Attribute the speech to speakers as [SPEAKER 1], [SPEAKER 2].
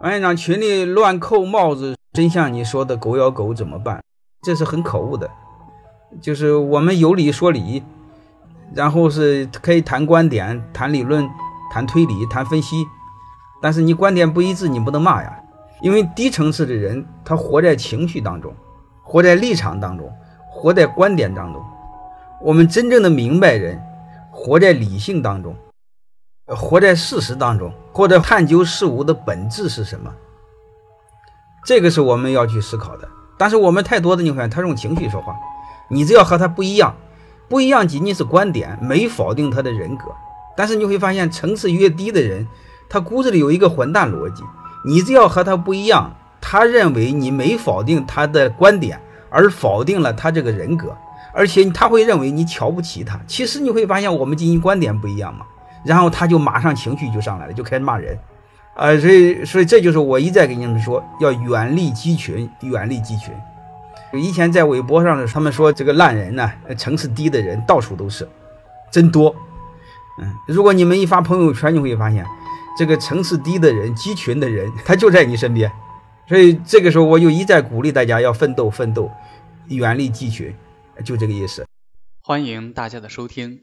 [SPEAKER 1] 王院长群里乱扣帽子，真像你说的狗咬狗怎么办？这是很可恶的。就是我们有理说理，然后是可以谈观点、谈理论、谈推理、谈分析，但是你观点不一致，你不能骂呀。因为低层次的人，他活在情绪当中，活在立场当中，活在观点当中。我们真正的明白人，活在理性当中，活在事实当中，或者探究事物的本质是什么。这个是我们要去思考的。但是我们太多的你看，他用情绪说话，你只要和他不一样，不一样仅仅是观点，没否定他的人格。但是你会发现，层次越低的人，他骨子里有一个混蛋逻辑。你只要和他不一样，他认为你没否定他的观点，而否定了他这个人格，而且他会认为你瞧不起他。其实你会发现，我们进行观点不一样嘛，然后他就马上情绪就上来了，就开始骂人，啊，所以所以这就是我一再跟你们说，要远离鸡群，远离鸡群。以前在微博上的他们说这个烂人呢，层次低的人到处都是，真多。嗯，如果你们一发朋友圈，你会发现。这个层次低的人、鸡群的人，他就在你身边，所以这个时候我就一再鼓励大家要奋斗、奋斗，远离鸡群，就这个意思。
[SPEAKER 2] 欢迎大家的收听，